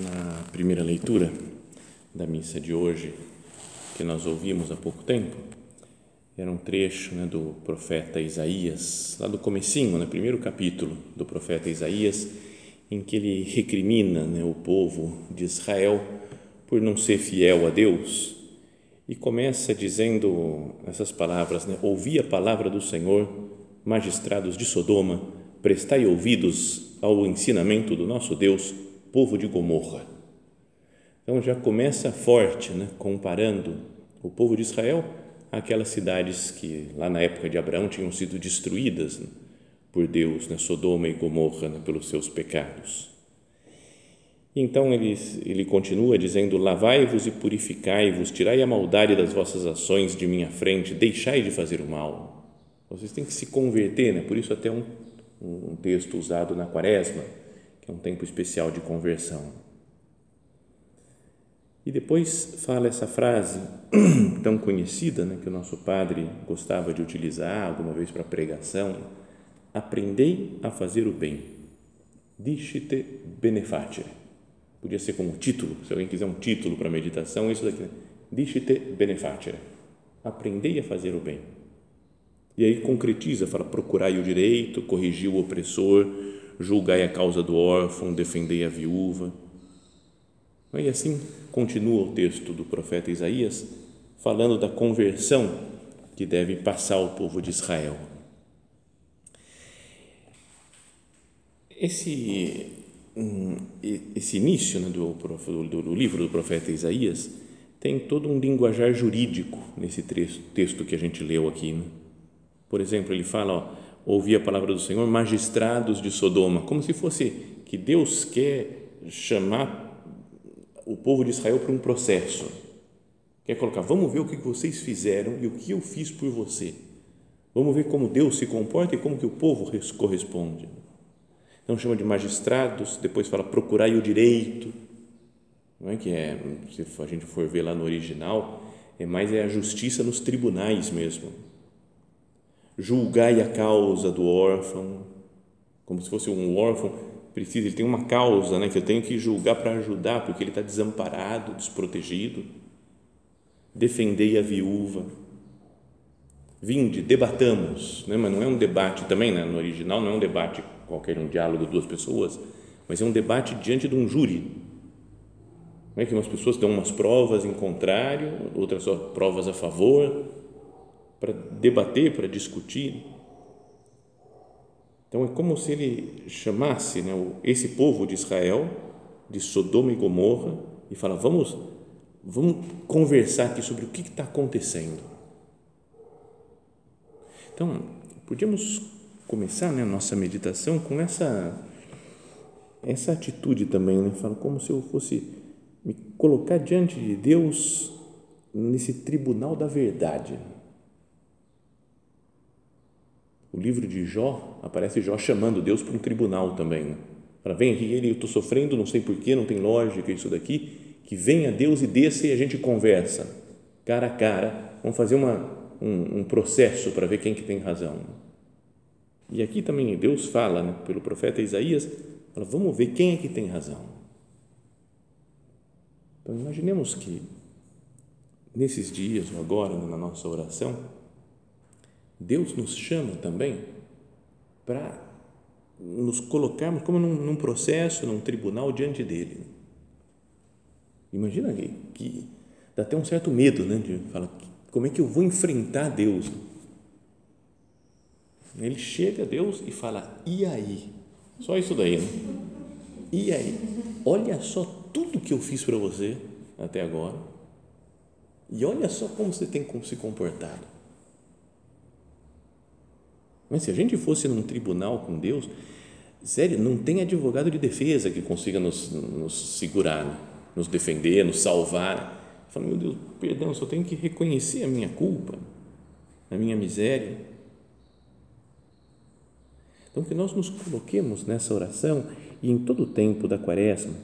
Na primeira leitura da missa de hoje, que nós ouvimos há pouco tempo, era um trecho né, do profeta Isaías, lá do comecinho, né, primeiro capítulo do profeta Isaías, em que ele recrimina né, o povo de Israel por não ser fiel a Deus e começa dizendo essas palavras, né, ouvi a palavra do Senhor, magistrados de Sodoma, prestai ouvidos ao ensinamento do nosso Deus, povo de Gomorra. Então já começa forte, né, comparando o povo de Israel àquelas cidades que lá na época de Abraão tinham sido destruídas né, por Deus, né, Sodoma e Gomorra, né, pelos seus pecados. Então ele, ele continua dizendo: Lavai-vos e purificai-vos, tirai a maldade das vossas ações de minha frente, deixai de fazer o mal. Vocês têm que se converter, né? por isso, até um, um texto usado na Quaresma é um tempo especial de conversão. E depois fala essa frase tão conhecida, né, que o nosso padre gostava de utilizar alguma vez para pregação: Aprendei a fazer o bem. Discite benefacere. Podia ser como título, se alguém quiser um título para meditação, isso daqui. Né? Discite. Aprendei a fazer o bem. E aí concretiza, fala: procurai o direito, corrigir o opressor, julgai a causa do órfão, defendei a viúva. E assim continua o texto do profeta Isaías, falando da conversão que deve passar o povo de Israel. Esse, hum, esse início né, do, do, do livro do profeta Isaías tem todo um linguajar jurídico nesse texto que a gente leu aqui. Né? Por exemplo, ele fala, ó, ouvir a palavra do Senhor, magistrados de Sodoma, como se fosse que Deus quer chamar o povo de Israel para um processo. Quer colocar, vamos ver o que vocês fizeram e o que eu fiz por você. Vamos ver como Deus se comporta e como que o povo corresponde. Então chama de magistrados, depois fala procurai o direito, não é que é, se a gente for ver lá no original, é mais é a justiça nos tribunais mesmo julgai a causa do órfão, como se fosse um órfão precisa, ele tem uma causa, né, que eu tenho que julgar para ajudar, porque ele está desamparado, desprotegido. Defendei a viúva. Vinde, debatamos, né, mas não é um debate também, né, no original não é um debate qualquer um diálogo de duas pessoas, mas é um debate diante de um júri. Não é que umas pessoas dão umas provas em contrário, outras só provas a favor, para debater, para discutir. Então é como se ele chamasse né, esse povo de Israel de Sodoma e Gomorra e fala: vamos, vamos conversar aqui sobre o que está acontecendo. Então, podíamos começar né, a nossa meditação com essa essa atitude também, né? Fala como se eu fosse me colocar diante de Deus nesse tribunal da verdade o livro de Jó, aparece Jó chamando Deus para um tribunal também. Né? Fala, vem aqui, ele, eu estou sofrendo, não sei porquê, não tem lógica isso daqui, que venha Deus e desça e a gente conversa, cara a cara, vamos fazer uma, um, um processo para ver quem que tem razão. E aqui também Deus fala, né, pelo profeta Isaías, fala, vamos ver quem é que tem razão. Então, imaginemos que nesses dias, ou agora, na nossa oração, Deus nos chama também para nos colocarmos como num, num processo, num tribunal diante dele. Imagina que, que dá até um certo medo, né? De falar, como é que eu vou enfrentar Deus? Ele chega a Deus e fala, e aí? Só isso daí, né? E aí? Olha só tudo que eu fiz para você até agora. E olha só como você tem se comportado. Mas se a gente fosse num tribunal com Deus, sério, não tem advogado de defesa que consiga nos, nos segurar, né? nos defender, nos salvar. Fala, meu Deus, perdão, só tenho que reconhecer a minha culpa, a minha miséria. Então, que nós nos coloquemos nessa oração e em todo o tempo da quaresma,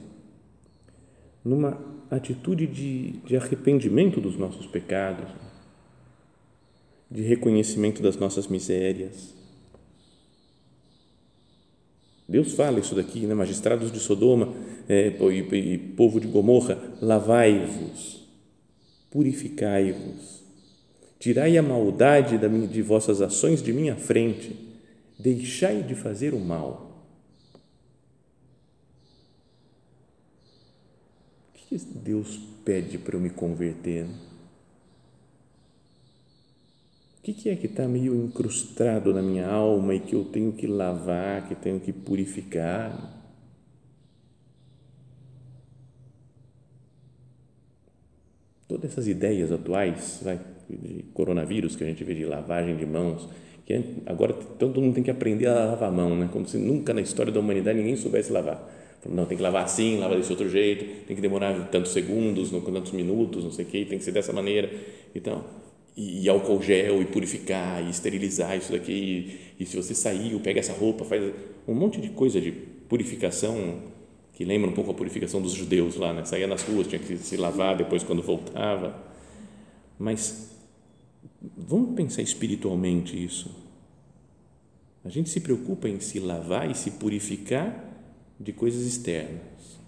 numa atitude de, de arrependimento dos nossos pecados, de reconhecimento das nossas misérias. Deus fala isso daqui, né? magistrados de Sodoma é, e, e povo de Gomorra, lavai-vos, purificai-vos, tirai a maldade de vossas ações de minha frente, deixai de fazer o mal. O que Deus pede para eu me converter? O que é que está meio incrustado na minha alma e que eu tenho que lavar, que tenho que purificar? Todas essas ideias atuais vai, de coronavírus que a gente vê de lavagem de mãos, que agora todo mundo tem que aprender a lavar a mão, né? como se nunca na história da humanidade ninguém soubesse lavar. Não, tem que lavar assim, lava desse outro jeito, tem que demorar tantos segundos, tantos minutos, não sei o que, tem que ser dessa maneira. Então, e, e, álcool gel, e purificar, e esterilizar isso daqui, e, e se você saiu, pega essa roupa, faz um monte de coisa de purificação que lembra um pouco a purificação dos judeus lá, né? saía nas ruas, tinha que se lavar depois quando voltava. Mas vamos pensar espiritualmente isso. A gente se preocupa em se lavar e se purificar de coisas externas.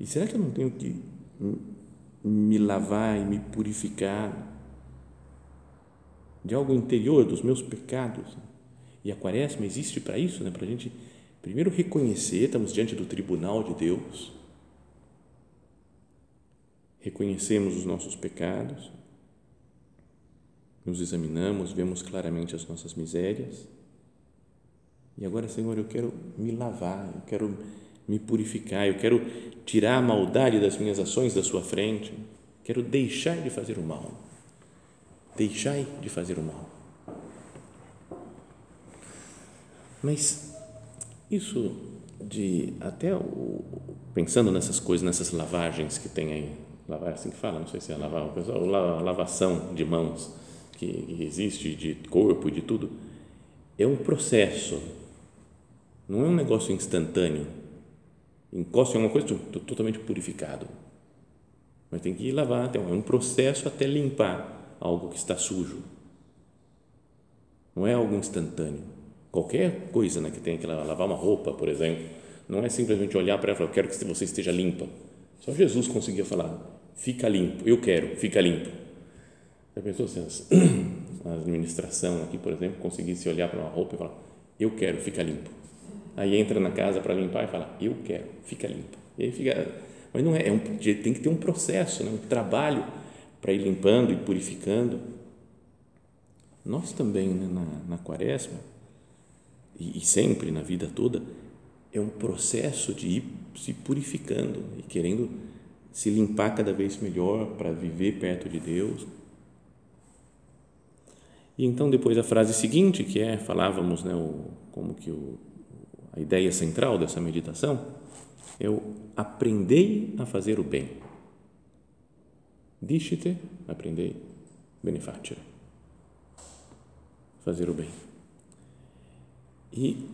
E será que eu não tenho que me lavar e me purificar de algo interior dos meus pecados? E a quaresma existe para isso, né? para a gente primeiro reconhecer, estamos diante do tribunal de Deus, reconhecemos os nossos pecados, nos examinamos, vemos claramente as nossas misérias. E agora, Senhor, eu quero me lavar, eu quero me purificar, eu quero tirar a maldade das minhas ações da Sua frente, quero deixar de fazer o mal. Deixai de fazer o mal. Mas isso de até o, pensando nessas coisas, nessas lavagens que tem aí, lavar é assim que fala, não sei se é lavar, o pessoal, lavação de mãos que existe, de corpo, de tudo, é um processo, não é um negócio instantâneo. Encosta em uma coisa, estou totalmente purificado. Mas tem que lavar, é um processo até limpar algo que está sujo. Não é algo instantâneo. Qualquer coisa né, que tenha que lavar uma roupa, por exemplo, não é simplesmente olhar para ela e falar, eu quero que você esteja limpa. Só Jesus conseguia falar, fica limpo, eu quero, fica limpo já pensou se a administração aqui, por exemplo, conseguisse olhar para uma roupa e falar, eu quero, fica limpo. Aí entra na casa para limpar e fala, eu quero, fica limpo. E aí fica, mas não é, é um, tem que ter um processo, né, um trabalho para ir limpando e purificando. Nós também, né, na, na quaresma, e, e sempre na vida toda, é um processo de ir se purificando e querendo se limpar cada vez melhor para viver perto de Deus e então depois a frase seguinte, que é, falávamos, né, o, como que o, a ideia central dessa meditação, é o aprendei a fazer o bem. Dishite, aprendei, benefacere. Fazer o bem. E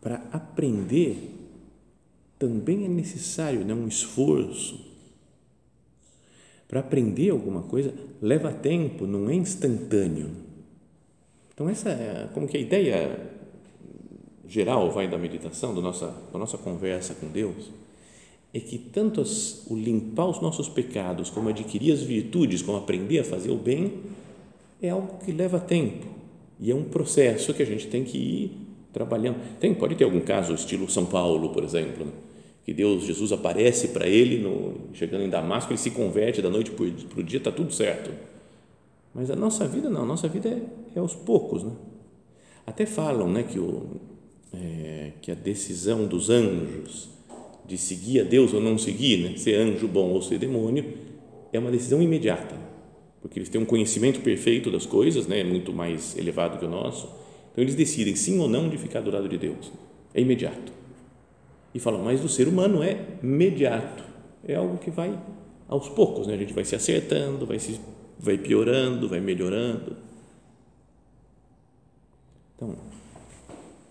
para aprender também é necessário né, um esforço para aprender alguma coisa leva tempo, não é instantâneo. Então essa é como que a ideia geral vai da meditação, da nossa, da nossa conversa com Deus, é que tanto as, o limpar os nossos pecados, como adquirir as virtudes, como aprender a fazer o bem, é algo que leva tempo, E é um processo que a gente tem que ir trabalhando. Tem, pode ter algum caso, estilo São Paulo, por exemplo, né? que Deus, Jesus aparece para ele no, chegando em Damasco, ele se converte da noite para o dia, está tudo certo. Mas a nossa vida não, a nossa vida é, é aos poucos. Né? Até falam né, que, o, é, que a decisão dos anjos de seguir a Deus ou não seguir, né, ser anjo bom ou ser demônio, é uma decisão imediata, porque eles têm um conhecimento perfeito das coisas, né, muito mais elevado que o nosso, então eles decidem sim ou não de ficar do lado de Deus, é imediato e falam, mas o ser humano é imediato, é algo que vai aos poucos, né? a gente vai se acertando, vai, se, vai piorando, vai melhorando. Então,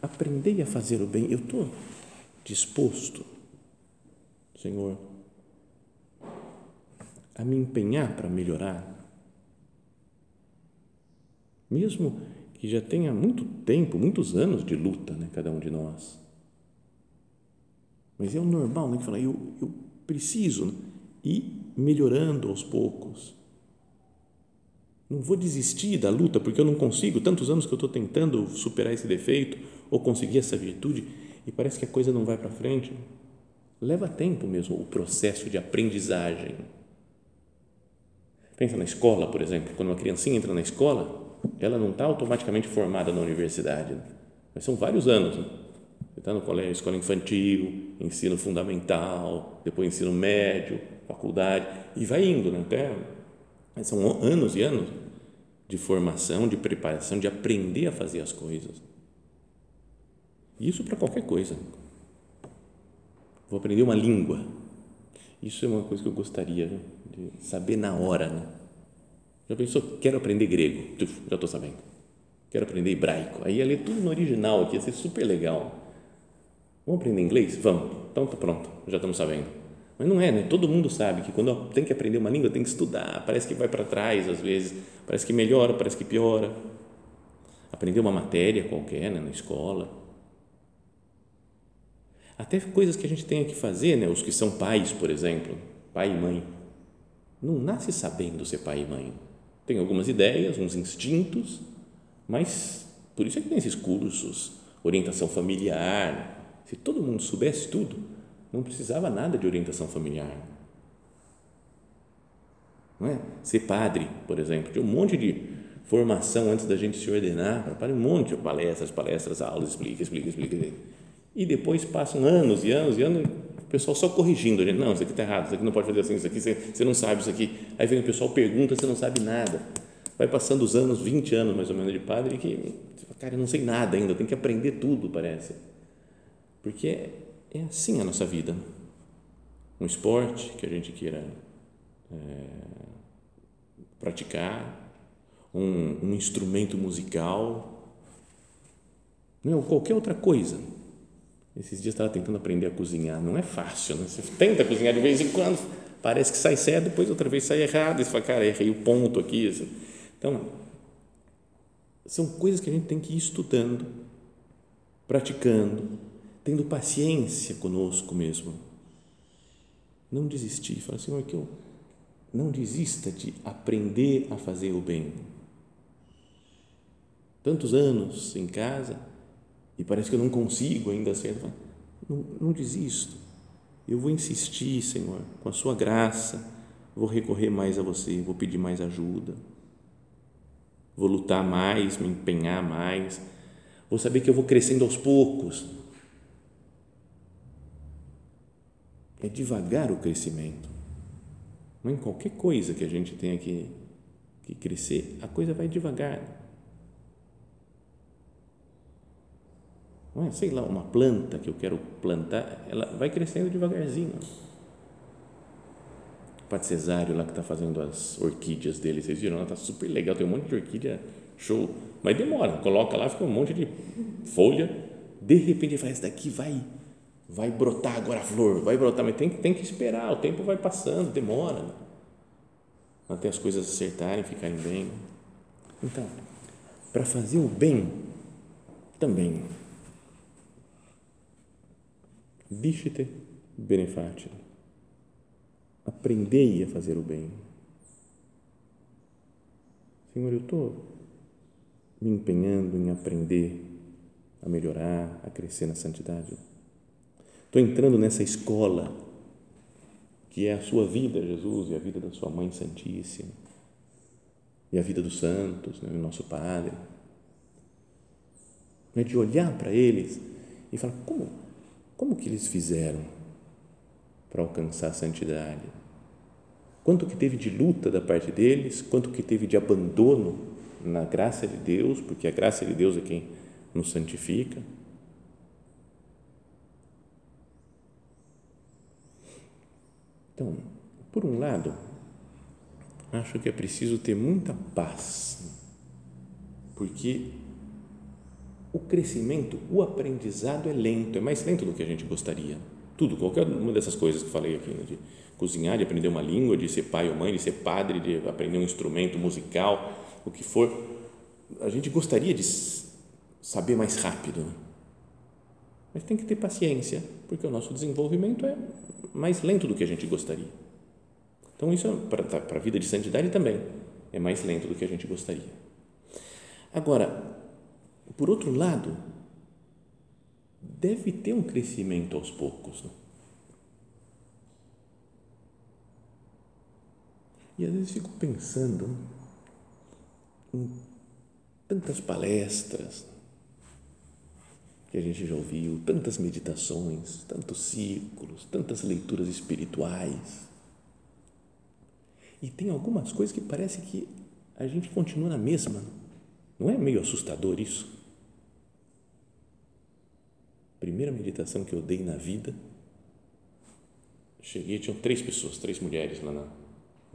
aprendei a fazer o bem, eu estou disposto, Senhor, a me empenhar para melhorar, mesmo que já tenha muito tempo, muitos anos de luta, né, cada um de nós mas é o normal, né? Que fala, eu, eu preciso ir melhorando aos poucos. Não vou desistir da luta porque eu não consigo. Tantos anos que eu estou tentando superar esse defeito ou conseguir essa virtude e parece que a coisa não vai para frente. Leva tempo mesmo o processo de aprendizagem. Pensa na escola, por exemplo. Quando uma criancinha entra na escola, ela não está automaticamente formada na universidade. Né? Mas são vários anos. Né? Você está no colégio, escola infantil, ensino fundamental, depois ensino médio, faculdade, e vai indo, né? até são anos e anos de formação, de preparação, de aprender a fazer as coisas. Isso para qualquer coisa. Vou aprender uma língua. Isso é uma coisa que eu gostaria de saber na hora. Né? Já pensou? Quero aprender grego. Já estou sabendo. Quero aprender hebraico. Aí ia ler tudo no original aqui, ia ser super legal Vamos aprender inglês? Vamos. Então tá pronto, já estamos sabendo. Mas não é, né? Todo mundo sabe que quando tem que aprender uma língua tem que estudar. Parece que vai para trás às vezes, parece que melhora, parece que piora. Aprender uma matéria qualquer né, na escola. Até coisas que a gente tem que fazer, né? Os que são pais, por exemplo, pai e mãe, não nasce sabendo ser pai e mãe. Tem algumas ideias, uns instintos, mas por isso é que tem esses cursos, orientação familiar, se todo mundo soubesse tudo, não precisava nada de orientação familiar. Não é? Ser padre, por exemplo, tinha um monte de formação antes da gente se ordenar, um monte de palestras, palestras, aulas, explica, explica, explica. E depois passam anos e anos e anos, o pessoal só corrigindo, a gente, não, isso aqui está errado, isso aqui não pode fazer assim, isso aqui você, você não sabe isso aqui. Aí vem o pessoal pergunta, você não sabe nada. Vai passando os anos, 20 anos mais ou menos de padre, que, cara, eu não sei nada ainda, tem que aprender tudo, parece. Porque é, assim a nossa vida. Um esporte que a gente queira é, praticar, um, um, instrumento musical, não, qualquer outra coisa. Esses dias estava tentando aprender a cozinhar, não é fácil, né? Você tenta cozinhar de vez em quando, parece que sai certo, depois outra vez sai errado, você fala, cara, errei o ponto aqui. Assim. Então, são coisas que a gente tem que ir estudando, praticando, tendo paciência conosco mesmo. Não desistir, falar, Senhor, que eu não desista de aprender a fazer o bem. Tantos anos em casa e parece que eu não consigo ainda ser. Não, não desisto. Eu vou insistir, Senhor, com a Sua graça, vou recorrer mais a você, vou pedir mais ajuda, vou lutar mais, me empenhar mais, vou saber que eu vou crescendo aos poucos é devagar o crescimento. Não em qualquer coisa que a gente tenha que, que crescer, a coisa vai devagar. Não é, sei lá, uma planta que eu quero plantar, ela vai crescendo devagarzinho. O Padre Cesário lá que está fazendo as orquídeas dele, vocês viram? Está super legal, tem um monte de orquídea show, mas demora, coloca lá, fica um monte de folha, de repente ele daqui vai vai brotar agora a flor, vai brotar, mas tem, tem que esperar, o tempo vai passando, demora né? até as coisas acertarem, ficarem bem. Então, para fazer o bem, também, Dishite benefacere. Aprendei a fazer o bem. Senhor, eu estou me empenhando em aprender a melhorar, a crescer na santidade? Estou entrando nessa escola que é a sua vida, Jesus, e a vida da sua Mãe Santíssima, e a vida dos santos, né, o nosso Padre. É de olhar para eles e falar: como, como que eles fizeram para alcançar a santidade? Quanto que teve de luta da parte deles, quanto que teve de abandono na graça de Deus, porque a graça de Deus é quem nos santifica. Então, por um lado, acho que é preciso ter muita paz, porque o crescimento, o aprendizado é lento, é mais lento do que a gente gostaria. Tudo, qualquer uma dessas coisas que falei aqui, né, de cozinhar, de aprender uma língua, de ser pai ou mãe, de ser padre, de aprender um instrumento musical, o que for, a gente gostaria de saber mais rápido. Né? Mas tem que ter paciência, porque o nosso desenvolvimento é mais lento do que a gente gostaria. Então, isso é para, tá, para a vida de santidade também é mais lento do que a gente gostaria. Agora, por outro lado, deve ter um crescimento aos poucos. Né? E às vezes fico pensando em tantas palestras que a gente já ouviu, tantas meditações, tantos círculos, tantas leituras espirituais. E tem algumas coisas que parece que a gente continua na mesma. Não é meio assustador isso? Primeira meditação que eu dei na vida, cheguei, tinham três pessoas, três mulheres lá na,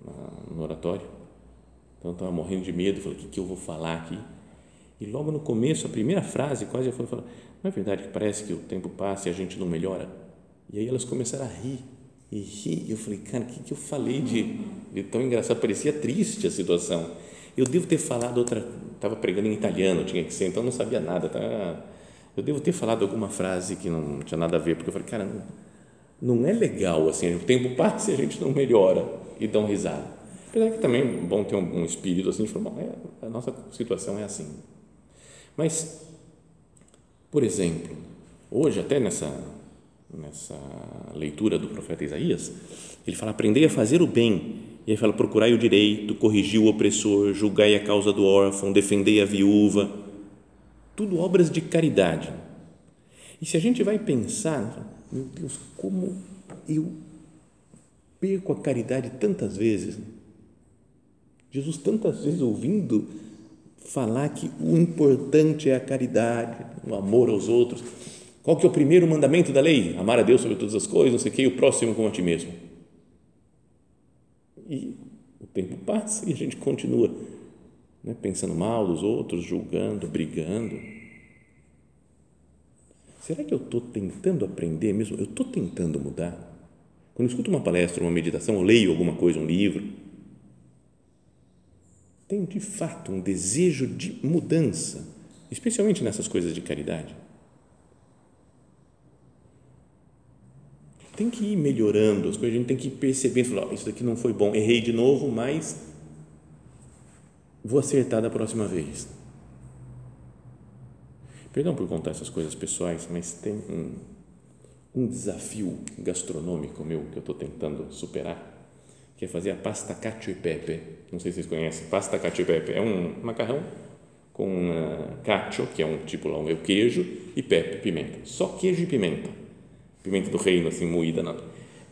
na, no oratório. Então eu estava morrendo de medo, falei, o que, que eu vou falar aqui? E logo no começo, a primeira frase quase já foi falar, não é verdade que parece que o tempo passa e a gente não melhora? E aí elas começaram a rir e rir. E eu falei, cara, o que, que eu falei de, de tão engraçado? Parecia triste a situação. Eu devo ter falado outra, estava pregando em italiano, tinha que ser, então não sabia nada. Tá? Eu devo ter falado alguma frase que não tinha nada a ver, porque eu falei, cara, não, não é legal assim, o tempo passa e a gente não melhora e dão risada. Apesar que também é bom ter um, um espírito assim, falar, é, a nossa situação é assim. Mas, por exemplo, hoje até nessa, nessa leitura do profeta Isaías, ele fala, aprendei a fazer o bem, e aí fala, procurai o direito, corrigi o opressor, julgai a causa do órfão, defendei a viúva, tudo obras de caridade. E se a gente vai pensar, meu Deus, como eu perco a caridade tantas vezes. Jesus tantas vezes ouvindo falar que o importante é a caridade, o amor aos outros. Qual que é o primeiro mandamento da lei? Amar a Deus sobre todas as coisas, não sei o que, e o próximo como a ti mesmo. E o tempo passa e a gente continua né, pensando mal dos outros, julgando, brigando. Será que eu estou tentando aprender mesmo? Eu estou tentando mudar? Quando eu escuto uma palestra, uma meditação, ou leio alguma coisa, um livro, tenho de fato um desejo de mudança, especialmente nessas coisas de caridade. Tem que ir melhorando as coisas, a gente tem que ir percebendo, falar, oh, isso daqui não foi bom, errei de novo, mas vou acertar da próxima vez. Perdão por contar essas coisas pessoais, mas tem um, um desafio gastronômico meu que eu estou tentando superar que é fazer a pasta cacio e pepe. Não sei se vocês conhecem. Pasta cacio e pepe é um macarrão com uh, cacio, que é um tipo lá, um queijo, e pepe, pimenta. Só queijo e pimenta. Pimenta do reino, assim, moída. Não.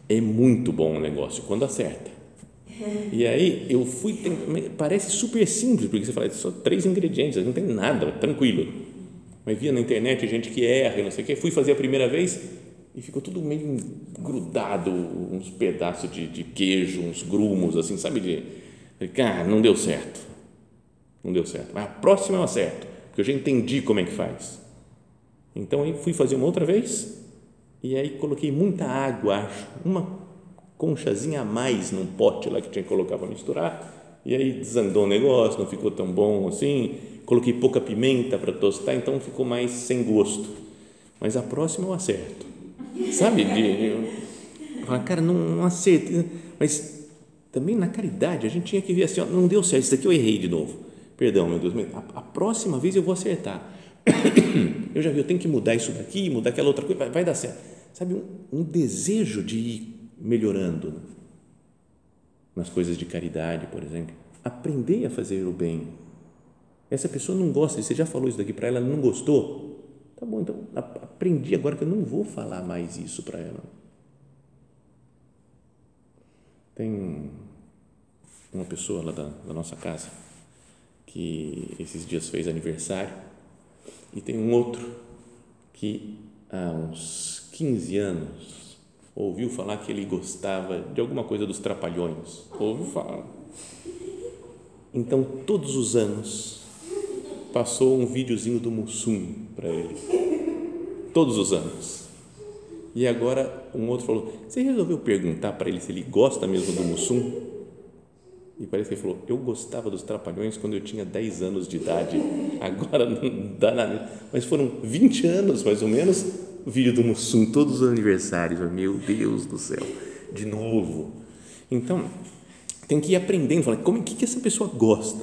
É muito bom o negócio, quando acerta. E aí eu fui, tem, parece super simples, porque você fala, só três ingredientes, não tem nada, tranquilo. Mas via na internet gente que erra, não sei o que, fui fazer a primeira vez, e ficou tudo meio grudado, uns pedaços de, de queijo, uns grumos, assim, sabe? De, cara, não deu certo. Não deu certo. Mas a próxima eu acerto, porque eu já entendi como é que faz. Então, aí fui fazer uma outra vez e aí coloquei muita água, acho, uma conchazinha a mais num pote lá que tinha que colocar para misturar e aí desandou o negócio, não ficou tão bom assim. Coloquei pouca pimenta para tostar, então ficou mais sem gosto. Mas a próxima eu acerto. Sabe? De, falar, cara, não, não acerto. Mas também na caridade, a gente tinha que ver assim, ó, não deu certo, isso daqui eu errei de novo. perdão, meu Deus, a, a próxima vez eu vou acertar. Eu já vi, eu tenho que mudar isso daqui, mudar aquela outra coisa, vai, vai dar certo. Sabe, um, um desejo de ir melhorando nas coisas de caridade, por exemplo. Aprender a fazer o bem. Essa pessoa não gosta, você já falou isso daqui para ela, ela não gostou. Tá bom, então aprendi agora que eu não vou falar mais isso para ela. Tem uma pessoa lá da, da nossa casa que esses dias fez aniversário e tem um outro que há uns 15 anos ouviu falar que ele gostava de alguma coisa dos trapalhões. Ouviu falar. Então, todos os anos, passou um videozinho do Mussum para ele. Todos os anos. E agora um outro falou: Você resolveu perguntar para ele se ele gosta mesmo do Mussum? E parece que ele falou: Eu gostava dos Trapalhões quando eu tinha 10 anos de idade. Agora não dá nada. Mas foram 20 anos, mais ou menos, o vídeo do Mussum, todos os aniversários. Meu Deus do céu, de novo. Então, tem que ir aprendendo, falar, como que, que essa pessoa gosta?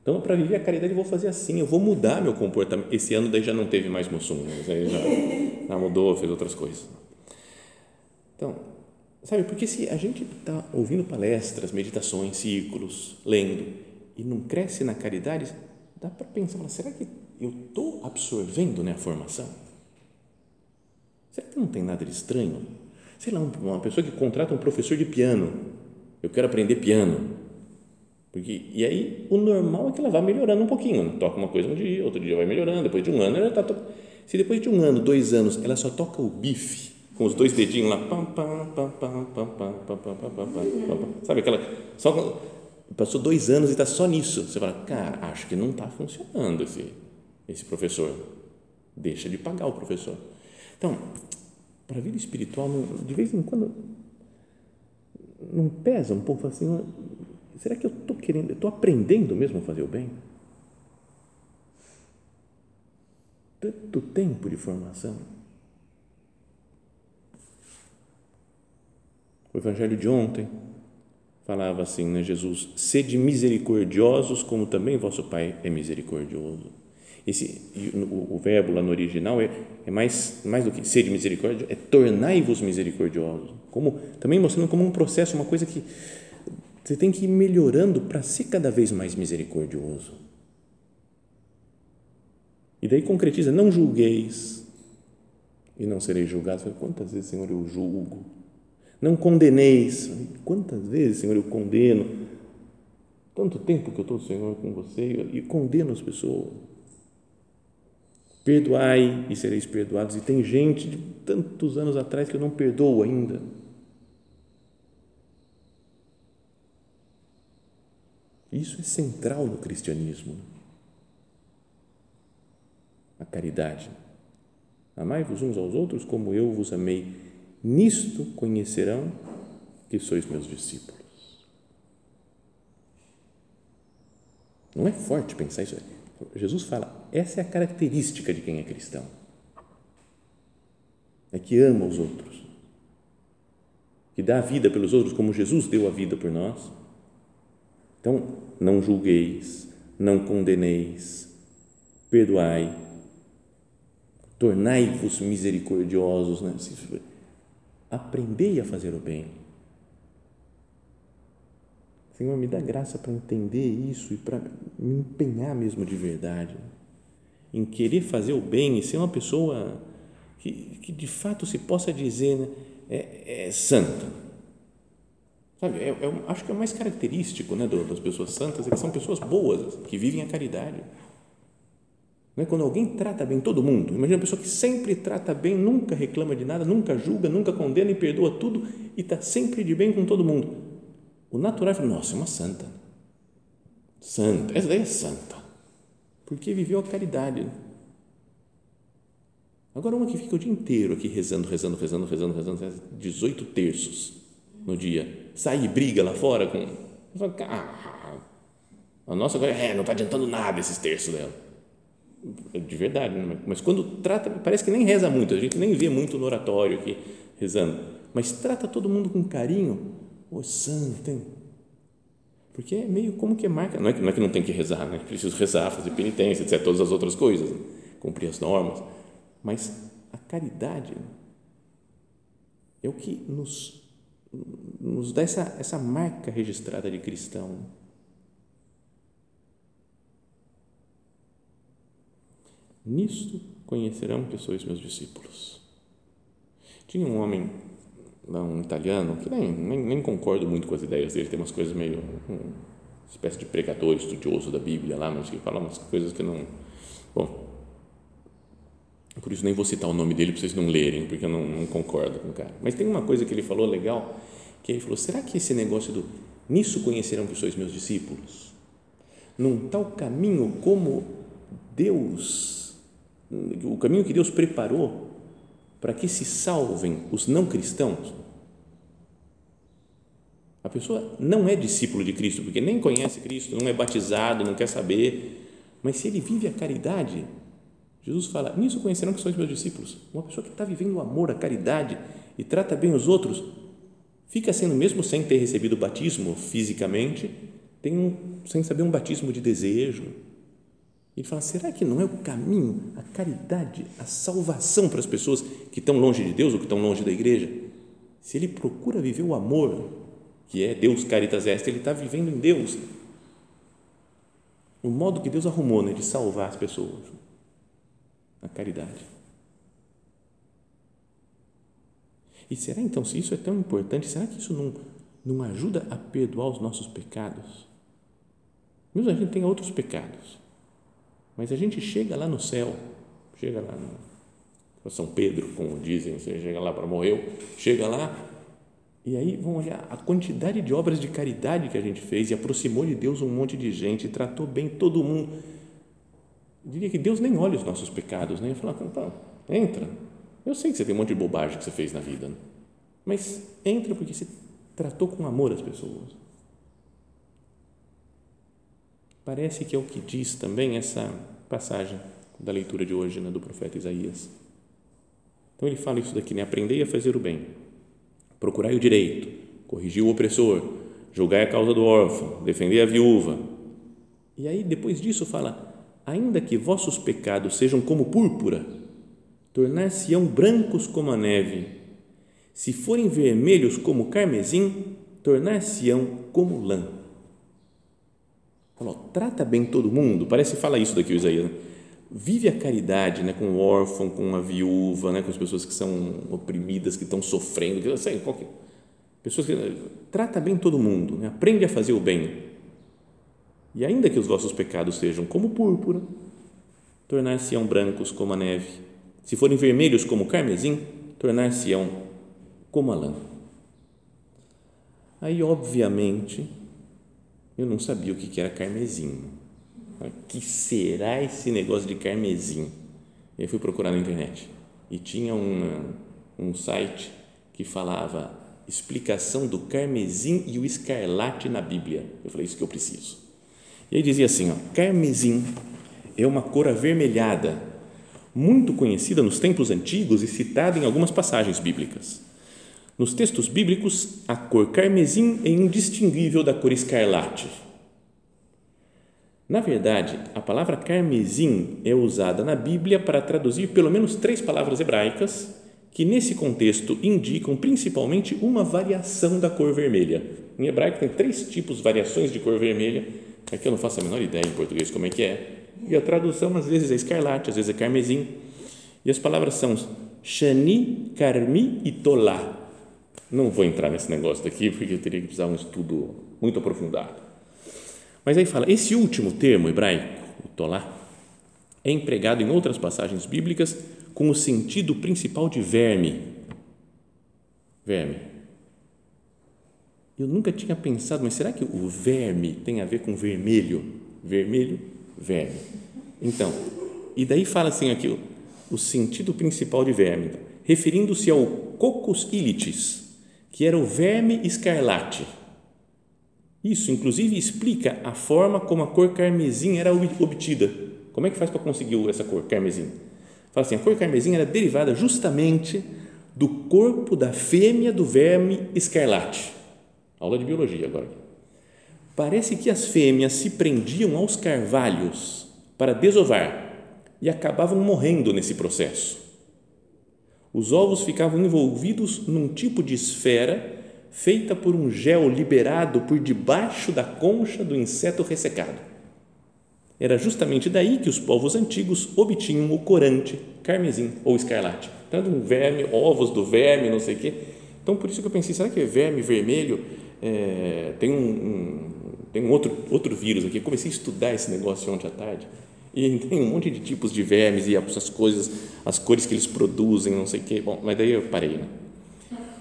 Então, para viver a caridade, eu vou fazer assim, eu vou mudar meu comportamento. Esse ano daí já não teve mais Mussum, né? já, já mudou, fez outras coisas. Então, Sabe, porque se a gente está ouvindo palestras, meditações, círculos, lendo e não cresce na caridade, dá para pensar, será que eu estou absorvendo né, a formação? Será que não tem nada de estranho? Sei lá, uma pessoa que contrata um professor de piano, eu quero aprender piano. Porque, e aí o normal é que ela vá melhorando um pouquinho, né? toca uma coisa um dia, outro dia vai melhorando, depois de um ano ela está. Se depois de um ano, dois anos, ela só toca o bife, com os dois dedinhos lá. Sabe aquela. Só, passou dois anos e está só nisso. Você fala, cara, acho que não está funcionando esse, esse professor. Deixa de pagar o professor. Então, para a vida espiritual, de vez em quando, não pesa um pouco assim? Será que eu estou querendo, estou aprendendo mesmo a fazer o bem? Tanto tempo de formação. O evangelho de ontem falava assim, né, Jesus, sede misericordiosos como também vosso Pai é misericordioso. Esse, o, o verbo lá no original é, é mais, mais do que sede misericórdia, é tornai-vos misericordiosos. Como, também mostrando como um processo, uma coisa que você tem que ir melhorando para ser cada vez mais misericordioso. E daí concretiza, não julgueis e não sereis julgados. Quantas vezes, Senhor, eu julgo? Não condeneis. Quantas vezes, Senhor, eu condeno? Tanto tempo que eu estou, Senhor, com você e condeno as pessoas. Perdoai e sereis perdoados. E tem gente de tantos anos atrás que eu não perdoo ainda. Isso é central no cristianismo. A caridade. Amai-vos uns aos outros como eu vos amei Nisto conhecerão que sois meus discípulos. Não é forte pensar isso? Jesus fala, essa é a característica de quem é cristão. É que ama os outros. Que dá a vida pelos outros como Jesus deu a vida por nós. Então, não julgueis, não condeneis, perdoai, tornai-vos misericordiosos. Né? Aprendei a fazer o bem. Senhor, me dá graça para entender isso e para me empenhar mesmo de verdade em querer fazer o bem e ser uma pessoa que, que de fato se possa dizer né, é, é santa. Sabe, é, é, acho que é o mais característico né, das pessoas santas é que são pessoas boas, que vivem a caridade. Não é quando alguém trata bem todo mundo. Imagina uma pessoa que sempre trata bem, nunca reclama de nada, nunca julga, nunca condena e perdoa tudo e está sempre de bem com todo mundo. O natural é falar, nossa, é uma santa. Santa, essa daí é santa. Porque viveu a caridade. Agora uma que fica o dia inteiro aqui rezando, rezando, rezando, rezando, rezando, 18 terços no dia. Sai e briga lá fora com. Ah, a nossa agora é, não está adiantando nada esses terços dela de verdade, né? mas quando trata, parece que nem reza muito, a gente nem vê muito no oratório aqui rezando, mas trata todo mundo com carinho, oh, santo, hein? Porque é meio como que é marca. Não é que não, é que não tem que rezar, né? Preciso rezar, fazer penitência, etc. Todas as outras coisas, né? cumprir as normas. Mas a caridade é o que nos, nos dá essa, essa marca registrada de cristão. Nisto conhecerão que sois meus discípulos. Tinha um homem, um italiano, que nem, nem, nem concordo muito com as ideias dele, tem umas coisas meio. uma espécie de pregador estudioso da Bíblia lá, mas que fala umas coisas que não. Bom, por isso nem vou citar o nome dele para vocês não lerem, porque eu não, não concordo com o cara. Mas tem uma coisa que ele falou legal, que ele falou: será que esse negócio do nisso conhecerão que sois meus discípulos? Num tal caminho como Deus, o caminho que Deus preparou para que se salvem os não cristãos? A pessoa não é discípulo de Cristo, porque nem conhece Cristo, não é batizado, não quer saber, mas se ele vive a caridade, Jesus fala: Nisso conhecerão que sois meus discípulos. Uma pessoa que está vivendo o amor, a caridade e trata bem os outros, fica sendo, mesmo sem ter recebido o batismo fisicamente, tem um, sem saber um batismo de desejo. Ele fala: será que não é o caminho, a caridade, a salvação para as pessoas que estão longe de Deus ou que estão longe da igreja? Se ele procura viver o amor, que é Deus caritas est, ele está vivendo em Deus. O modo que Deus arrumou né, de salvar as pessoas a caridade. E será então, se isso é tão importante, será que isso não, não ajuda a perdoar os nossos pecados? Mesmo a gente tem outros pecados, mas a gente chega lá no céu, chega lá no São Pedro, como dizem, você chega lá para morrer, chega lá e aí vão olhar a quantidade de obras de caridade que a gente fez e aproximou de Deus um monte de gente, tratou bem todo mundo eu diria que Deus nem olha os nossos pecados, né? Ele fala, então, entra. Eu sei que você tem um monte de bobagem que você fez na vida, né? mas entra porque você tratou com amor as pessoas. Parece que é o que diz também essa passagem da leitura de hoje, né, do profeta Isaías. Então ele fala isso daqui, né? Aprendei a fazer o bem, procurai o direito, corrigir o opressor, julgai a causa do órfão, defender a viúva. E aí depois disso fala ainda que vossos pecados sejam como púrpura, tornar-se-ão brancos como a neve. Se forem vermelhos como carmesim, tornar-se-ão como lã. Falou, trata bem todo mundo. Parece que fala isso daqui o Isaías. Né? Vive a caridade né, com o órfão, com a viúva, né, com as pessoas que são oprimidas, que estão sofrendo, que, sei, qualquer, pessoas que trata bem todo mundo, né? aprende a fazer o bem e ainda que os vossos pecados sejam como púrpura, tornar-se-ão brancos como a neve. Se forem vermelhos como carmesim, tornar-se-ão como a lã. Aí, obviamente, eu não sabia o que era carmesim. O que será esse negócio de carmesim? Eu fui procurar na internet e tinha um, um site que falava explicação do carmesim e o escarlate na Bíblia. Eu falei, isso que eu preciso. E aí dizia assim: ó, carmesim é uma cor avermelhada, muito conhecida nos tempos antigos e citada em algumas passagens bíblicas. Nos textos bíblicos, a cor carmesim é indistinguível da cor escarlate. Na verdade, a palavra carmesim é usada na Bíblia para traduzir pelo menos três palavras hebraicas que, nesse contexto, indicam principalmente uma variação da cor vermelha. Em hebraico, tem três tipos, variações de cor vermelha que eu não faço a menor ideia em português como é que é. E a tradução às vezes é escarlate, às vezes é carmesim. E as palavras são shani, carmi e tolá. Não vou entrar nesse negócio daqui porque eu teria que precisar um estudo muito aprofundado. Mas aí fala, esse último termo hebraico, o tolá, é empregado em outras passagens bíblicas com o sentido principal de verme. Verme eu nunca tinha pensado, mas será que o verme tem a ver com vermelho? Vermelho, verme. Então, e daí fala assim aqui o, o sentido principal de verme, então, referindo-se ao cocos ilitis, que era o verme escarlate. Isso, inclusive, explica a forma como a cor carmesim era obtida. Como é que faz para conseguir essa cor carmesim? Fala assim, a cor carmesim era derivada justamente do corpo da fêmea do verme escarlate Aula de biologia agora. parece que as fêmeas se prendiam aos carvalhos para desovar e acabavam morrendo nesse processo. Os ovos ficavam envolvidos num tipo de esfera feita por um gel liberado por debaixo da concha do inseto ressecado. Era justamente daí que os povos antigos obtinham o corante, carmesim ou escarlate. Tanto um verme, ovos do verme, não sei o quê. Então, por isso que eu pensei, será que é verme vermelho? É, tem um, um, tem um outro, outro vírus aqui. Eu comecei a estudar esse negócio ontem à tarde. E tem um monte de tipos de vermes e as coisas, as cores que eles produzem, não sei o quê. Bom, mas daí eu parei, né?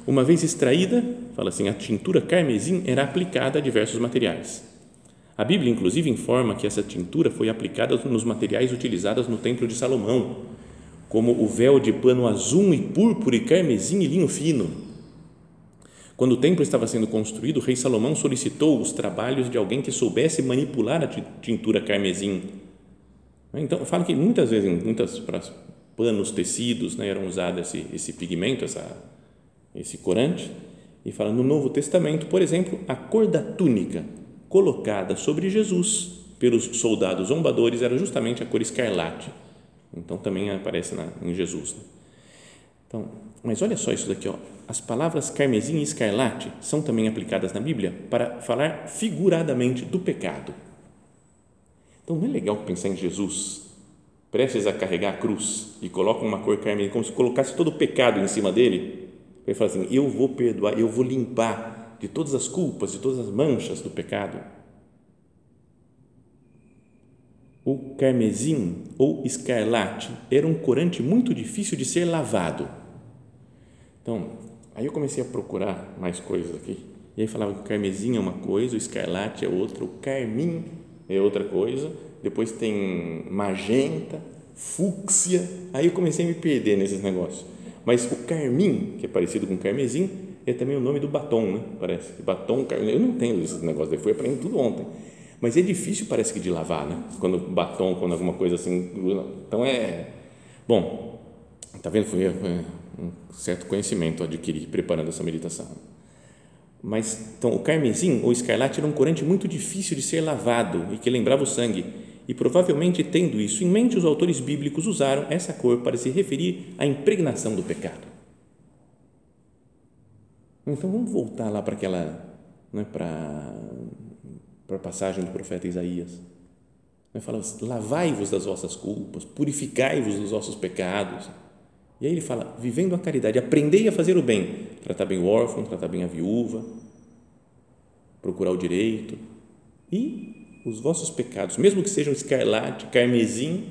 Uma vez extraída, fala assim, a tintura carmesim era aplicada a diversos materiais. A Bíblia, inclusive, informa que essa tintura foi aplicada nos materiais utilizados no Templo de Salomão, como o véu de pano azul e púrpura e carmesim e linho fino. Quando o templo estava sendo construído, o rei Salomão solicitou os trabalhos de alguém que soubesse manipular a tintura carmesim. Então, fala que muitas vezes, em muitas para panos, tecidos, né, eram usados esse, esse pigmento, essa esse corante, e fala no Novo Testamento, por exemplo, a cor da túnica colocada sobre Jesus pelos soldados zombadores era justamente a cor escarlate. Então também aparece na, em Jesus. Né? Então, mas olha só isso daqui, ó. As palavras carmesim e escarlate são também aplicadas na Bíblia para falar figuradamente do pecado. Então não é legal pensar em Jesus prestes a carregar a cruz e coloca uma cor carmesim como se colocasse todo o pecado em cima dele ele fala assim: Eu vou perdoar, eu vou limpar de todas as culpas, de todas as manchas do pecado. O carmesim ou escarlate era um corante muito difícil de ser lavado. Então, aí eu comecei a procurar mais coisas aqui. E aí falava que o carmesim é uma coisa, o escarlate é outra, o carmim é outra coisa. Depois tem magenta, fúcsia. Aí eu comecei a me perder nesses negócios. Mas o carmim, que é parecido com carmesim, é também o nome do batom, né? Parece. Batom, carmim. Eu não entendo esses negócios, eu fui aprendendo tudo ontem. Mas é difícil, parece que, de lavar, né? Quando batom, quando alguma coisa assim. Então é. Bom, tá vendo? Foi, um certo conhecimento adquiri preparando essa meditação. Mas, então, o carmesim ou escarlate era um corante muito difícil de ser lavado e que lembrava o sangue e provavelmente tendo isso em mente, os autores bíblicos usaram essa cor para se referir à impregnação do pecado. Então vamos voltar lá para aquela, né, para, para a passagem do profeta Isaías. Né, fala, lavai-vos das vossas culpas, purificai-vos dos vossos pecados. E aí ele fala, vivendo a caridade, aprendei a fazer o bem, tratar bem o órfão, tratar bem a viúva, procurar o direito e os vossos pecados, mesmo que sejam escarlate, carmesim,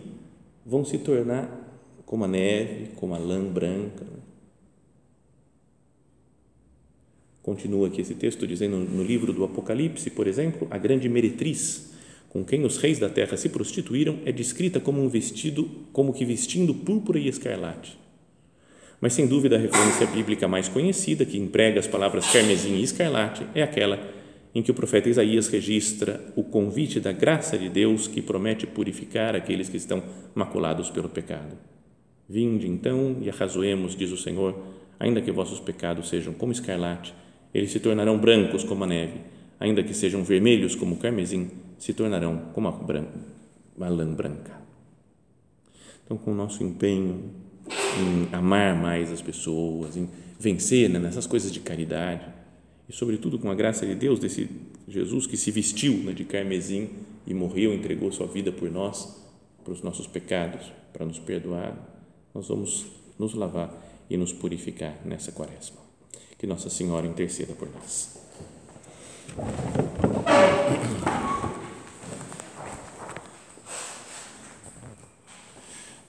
vão se tornar como a neve, como a lã branca. Continua aqui esse texto dizendo no livro do Apocalipse, por exemplo, a grande meretriz com quem os reis da terra se prostituíram é descrita como um vestido, como que vestindo púrpura e escarlate. Mas sem dúvida a referência bíblica mais conhecida que emprega as palavras carmesim e escarlate é aquela em que o profeta Isaías registra o convite da graça de Deus que promete purificar aqueles que estão maculados pelo pecado. Vinde então e arrazoemos, diz o Senhor, ainda que vossos pecados sejam como escarlate, eles se tornarão brancos como a neve, ainda que sejam vermelhos como o carmesim, se tornarão como a, branca, a lã branca. Então, com o nosso empenho em amar mais as pessoas, em vencer né, nessas coisas de caridade, e sobretudo com a graça de Deus desse Jesus que se vestiu né, de carmesim e morreu, entregou sua vida por nós, para os nossos pecados, para nos perdoar, nós vamos nos lavar e nos purificar nessa quaresma. Que Nossa Senhora interceda por nós.